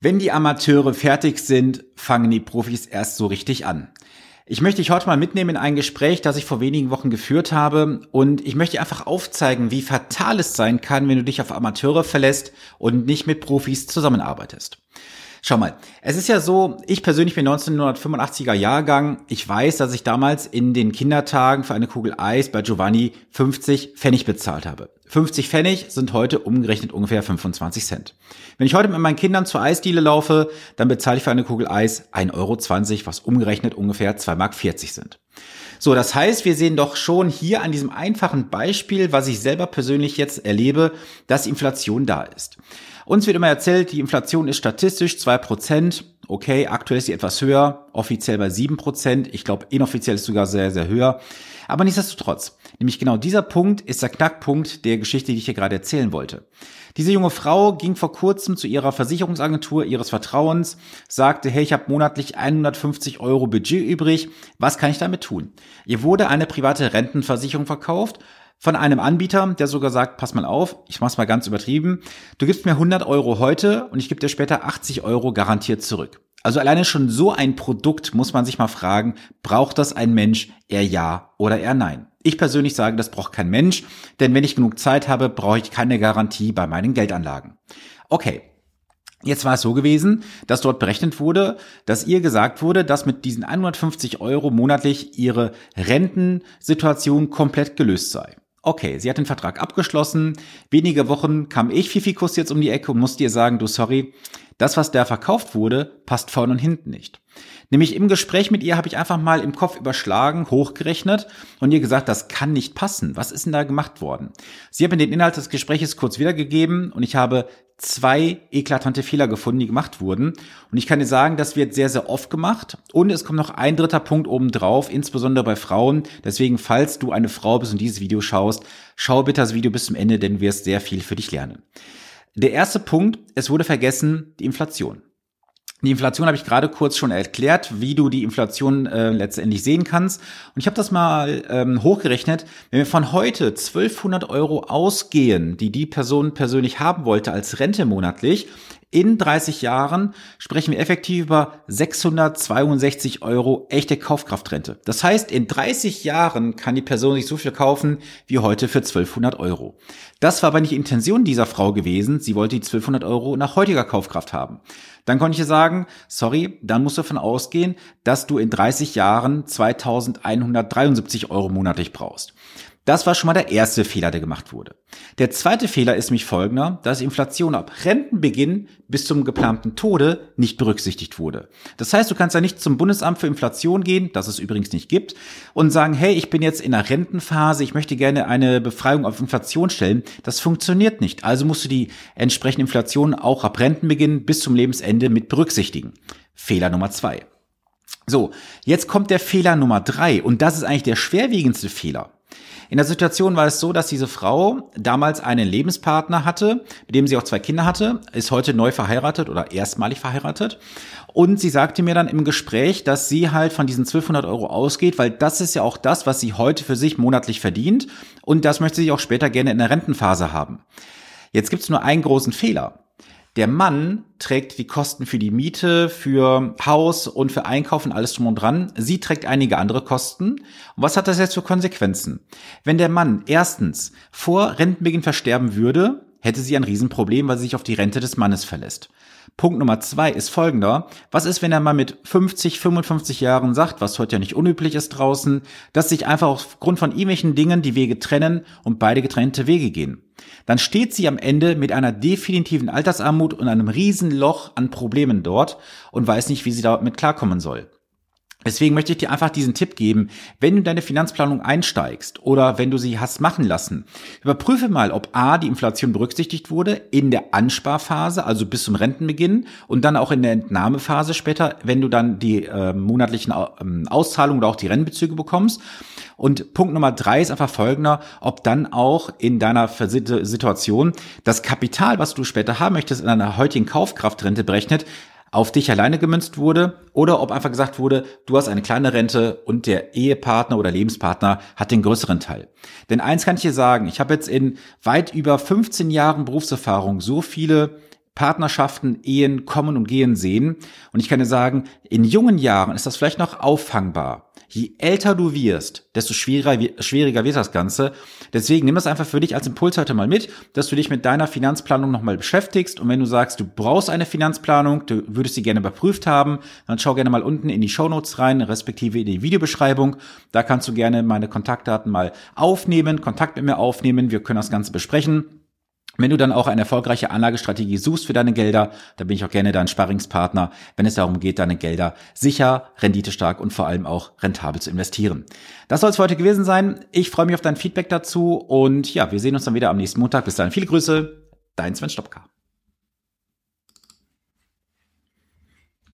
Wenn die Amateure fertig sind, fangen die Profis erst so richtig an. Ich möchte dich heute mal mitnehmen in ein Gespräch, das ich vor wenigen Wochen geführt habe und ich möchte einfach aufzeigen, wie fatal es sein kann, wenn du dich auf Amateure verlässt und nicht mit Profis zusammenarbeitest. Schau mal, es ist ja so, ich persönlich bin 1985er Jahrgang. Ich weiß, dass ich damals in den Kindertagen für eine Kugel Eis bei Giovanni 50 Pfennig bezahlt habe. 50 Pfennig sind heute umgerechnet ungefähr 25 Cent. Wenn ich heute mit meinen Kindern zur Eisdiele laufe, dann bezahle ich für eine Kugel Eis 1,20 Euro, was umgerechnet ungefähr 2,40 Mark sind. So, das heißt, wir sehen doch schon hier an diesem einfachen Beispiel, was ich selber persönlich jetzt erlebe, dass Inflation da ist. Uns wird immer erzählt, die Inflation ist statistisch zwei Prozent. Okay, aktuell ist sie etwas höher, offiziell bei sieben Prozent. Ich glaube, inoffiziell ist sogar sehr, sehr höher. Aber nichtsdestotrotz, nämlich genau dieser Punkt ist der Knackpunkt der Geschichte, die ich hier gerade erzählen wollte. Diese junge Frau ging vor kurzem zu ihrer Versicherungsagentur ihres Vertrauens, sagte, hey, ich habe monatlich 150 Euro Budget übrig, was kann ich damit tun? Ihr wurde eine private Rentenversicherung verkauft von einem Anbieter, der sogar sagt, pass mal auf, ich mach's mal ganz übertrieben, du gibst mir 100 Euro heute und ich gebe dir später 80 Euro garantiert zurück. Also alleine schon so ein Produkt muss man sich mal fragen, braucht das ein Mensch, eher ja oder eher nein? Ich persönlich sage, das braucht kein Mensch, denn wenn ich genug Zeit habe, brauche ich keine Garantie bei meinen Geldanlagen. Okay, Jetzt war es so gewesen, dass dort berechnet wurde, dass ihr gesagt wurde, dass mit diesen 150 Euro monatlich ihre Rentensituation komplett gelöst sei. Okay, sie hat den Vertrag abgeschlossen. Wenige Wochen kam ich, Fifikus, jetzt um die Ecke und musste ihr sagen, du sorry, das, was da verkauft wurde, passt vorne und hinten nicht. Nämlich im Gespräch mit ihr habe ich einfach mal im Kopf überschlagen, hochgerechnet und ihr gesagt, das kann nicht passen. Was ist denn da gemacht worden? Sie hat mir den Inhalt des Gespräches kurz wiedergegeben und ich habe zwei eklatante Fehler gefunden, die gemacht wurden. Und ich kann dir sagen, das wird sehr, sehr oft gemacht. Und es kommt noch ein dritter Punkt oben drauf, insbesondere bei Frauen. Deswegen, falls du eine Frau bist und dieses Video schaust, schau bitte das Video bis zum Ende, denn du wirst sehr viel für dich lernen. Der erste Punkt, es wurde vergessen, die Inflation. Die Inflation habe ich gerade kurz schon erklärt, wie du die Inflation äh, letztendlich sehen kannst. Und ich habe das mal ähm, hochgerechnet. Wenn wir von heute 1200 Euro ausgehen, die die Person persönlich haben wollte als Rente monatlich, in 30 Jahren sprechen wir effektiv über 662 Euro echte Kaufkraftrente. Das heißt, in 30 Jahren kann die Person sich so viel kaufen wie heute für 1200 Euro. Das war aber nicht die Intention dieser Frau gewesen. Sie wollte die 1200 Euro nach heutiger Kaufkraft haben. Dann konnte ich ihr sagen, sorry, dann musst du davon ausgehen, dass du in 30 Jahren 2173 Euro monatlich brauchst. Das war schon mal der erste Fehler, der gemacht wurde. Der zweite Fehler ist mich folgender, dass Inflation ab Rentenbeginn bis zum geplanten Tode nicht berücksichtigt wurde. Das heißt, du kannst ja nicht zum Bundesamt für Inflation gehen, das es übrigens nicht gibt, und sagen, hey, ich bin jetzt in der Rentenphase, ich möchte gerne eine Befreiung auf Inflation stellen. Das funktioniert nicht. Also musst du die entsprechende Inflation auch ab Rentenbeginn bis zum Lebensende mit berücksichtigen. Fehler Nummer zwei. So, jetzt kommt der Fehler Nummer drei und das ist eigentlich der schwerwiegendste Fehler. In der Situation war es so, dass diese Frau damals einen Lebenspartner hatte, mit dem sie auch zwei Kinder hatte, ist heute neu verheiratet oder erstmalig verheiratet. Und sie sagte mir dann im Gespräch, dass sie halt von diesen 1200 Euro ausgeht, weil das ist ja auch das, was sie heute für sich monatlich verdient. Und das möchte sie auch später gerne in der Rentenphase haben. Jetzt gibt es nur einen großen Fehler. Der Mann trägt die Kosten für die Miete, für Haus und für Einkaufen, alles drum und dran. Sie trägt einige andere Kosten. Und was hat das jetzt für Konsequenzen? Wenn der Mann erstens vor Rentenbeginn versterben würde, hätte sie ein Riesenproblem, weil sie sich auf die Rente des Mannes verlässt. Punkt Nummer zwei ist folgender. Was ist, wenn er mal mit 50, 55 Jahren sagt, was heute ja nicht unüblich ist draußen, dass sich einfach aufgrund von irgendwelchen Dingen die Wege trennen und beide getrennte Wege gehen? Dann steht sie am Ende mit einer definitiven Altersarmut und einem Riesenloch an Problemen dort und weiß nicht, wie sie damit klarkommen soll. Deswegen möchte ich dir einfach diesen Tipp geben, wenn du deine Finanzplanung einsteigst oder wenn du sie hast machen lassen, überprüfe mal, ob A, die Inflation berücksichtigt wurde in der Ansparphase, also bis zum Rentenbeginn und dann auch in der Entnahmephase später, wenn du dann die äh, monatlichen äh, Auszahlungen oder auch die Rennbezüge bekommst. Und Punkt Nummer drei ist einfach folgender, ob dann auch in deiner Situation das Kapital, was du später haben möchtest, in einer heutigen Kaufkraftrente berechnet, auf dich alleine gemünzt wurde oder ob einfach gesagt wurde, du hast eine kleine Rente und der Ehepartner oder Lebenspartner hat den größeren Teil. Denn eins kann ich dir sagen, ich habe jetzt in weit über 15 Jahren Berufserfahrung so viele Partnerschaften, Ehen kommen und gehen sehen. Und ich kann dir sagen, in jungen Jahren ist das vielleicht noch auffangbar. Je älter du wirst, desto schwieriger, schwieriger wird das Ganze. Deswegen nimm das einfach für dich als Impuls heute mal mit, dass du dich mit deiner Finanzplanung nochmal beschäftigst. Und wenn du sagst, du brauchst eine Finanzplanung, du würdest sie gerne überprüft haben, dann schau gerne mal unten in die Shownotes rein, respektive in die Videobeschreibung. Da kannst du gerne meine Kontaktdaten mal aufnehmen, Kontakt mit mir aufnehmen. Wir können das Ganze besprechen. Wenn du dann auch eine erfolgreiche Anlagestrategie suchst für deine Gelder, dann bin ich auch gerne dein Sparringspartner, wenn es darum geht, deine Gelder sicher, renditestark und vor allem auch rentabel zu investieren. Das soll es für heute gewesen sein. Ich freue mich auf dein Feedback dazu und ja, wir sehen uns dann wieder am nächsten Montag. Bis dahin viele Grüße, dein Sven Stopka.